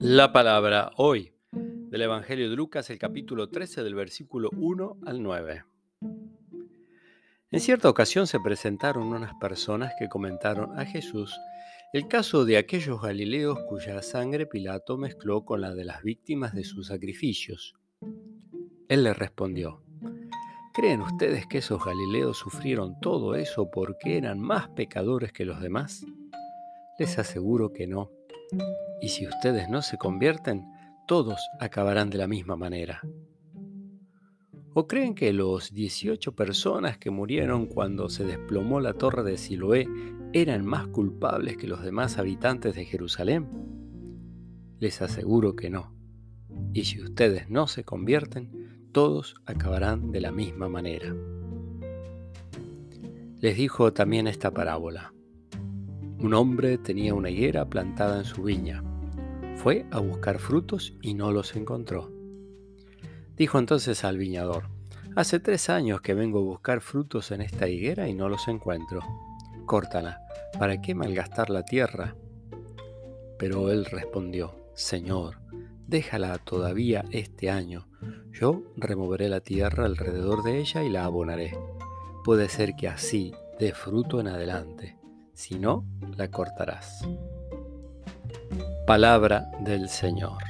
La palabra hoy del Evangelio de Lucas, el capítulo 13 del versículo 1 al 9. En cierta ocasión se presentaron unas personas que comentaron a Jesús el caso de aquellos galileos cuya sangre Pilato mezcló con la de las víctimas de sus sacrificios. Él les respondió, ¿creen ustedes que esos galileos sufrieron todo eso porque eran más pecadores que los demás? Les aseguro que no. Y si ustedes no se convierten, todos acabarán de la misma manera. ¿O creen que los 18 personas que murieron cuando se desplomó la torre de Siloé eran más culpables que los demás habitantes de Jerusalén? Les aseguro que no. Y si ustedes no se convierten, todos acabarán de la misma manera. Les dijo también esta parábola. Un hombre tenía una higuera plantada en su viña. Fue a buscar frutos y no los encontró. Dijo entonces al viñador, Hace tres años que vengo a buscar frutos en esta higuera y no los encuentro. Córtala, ¿para qué malgastar la tierra? Pero él respondió, Señor, déjala todavía este año. Yo removeré la tierra alrededor de ella y la abonaré. Puede ser que así dé fruto en adelante. Si no, la cortarás. Palabra del Señor.